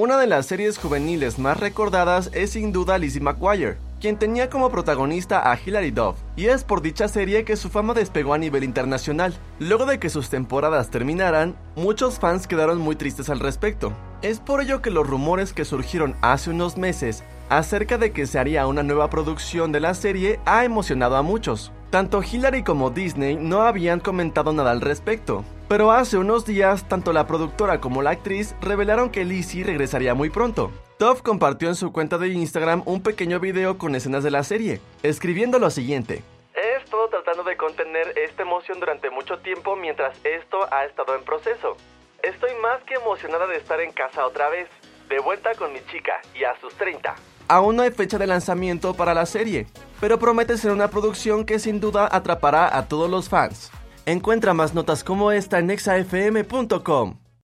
Una de las series juveniles más recordadas es sin duda Lizzie McGuire, quien tenía como protagonista a Hilary Duff, y es por dicha serie que su fama despegó a nivel internacional. Luego de que sus temporadas terminaran, muchos fans quedaron muy tristes al respecto. Es por ello que los rumores que surgieron hace unos meses acerca de que se haría una nueva producción de la serie ha emocionado a muchos. Tanto Hillary como Disney no habían comentado nada al respecto, pero hace unos días tanto la productora como la actriz revelaron que Lizzie regresaría muy pronto. Tove compartió en su cuenta de Instagram un pequeño video con escenas de la serie, escribiendo lo siguiente. He estado tratando de contener esta emoción durante mucho tiempo mientras esto ha estado en proceso. Estoy más que emocionada de estar en casa otra vez, de vuelta con mi chica y a sus 30. Aún no hay fecha de lanzamiento para la serie, pero promete ser una producción que sin duda atrapará a todos los fans. Encuentra más notas como esta en exafm.com.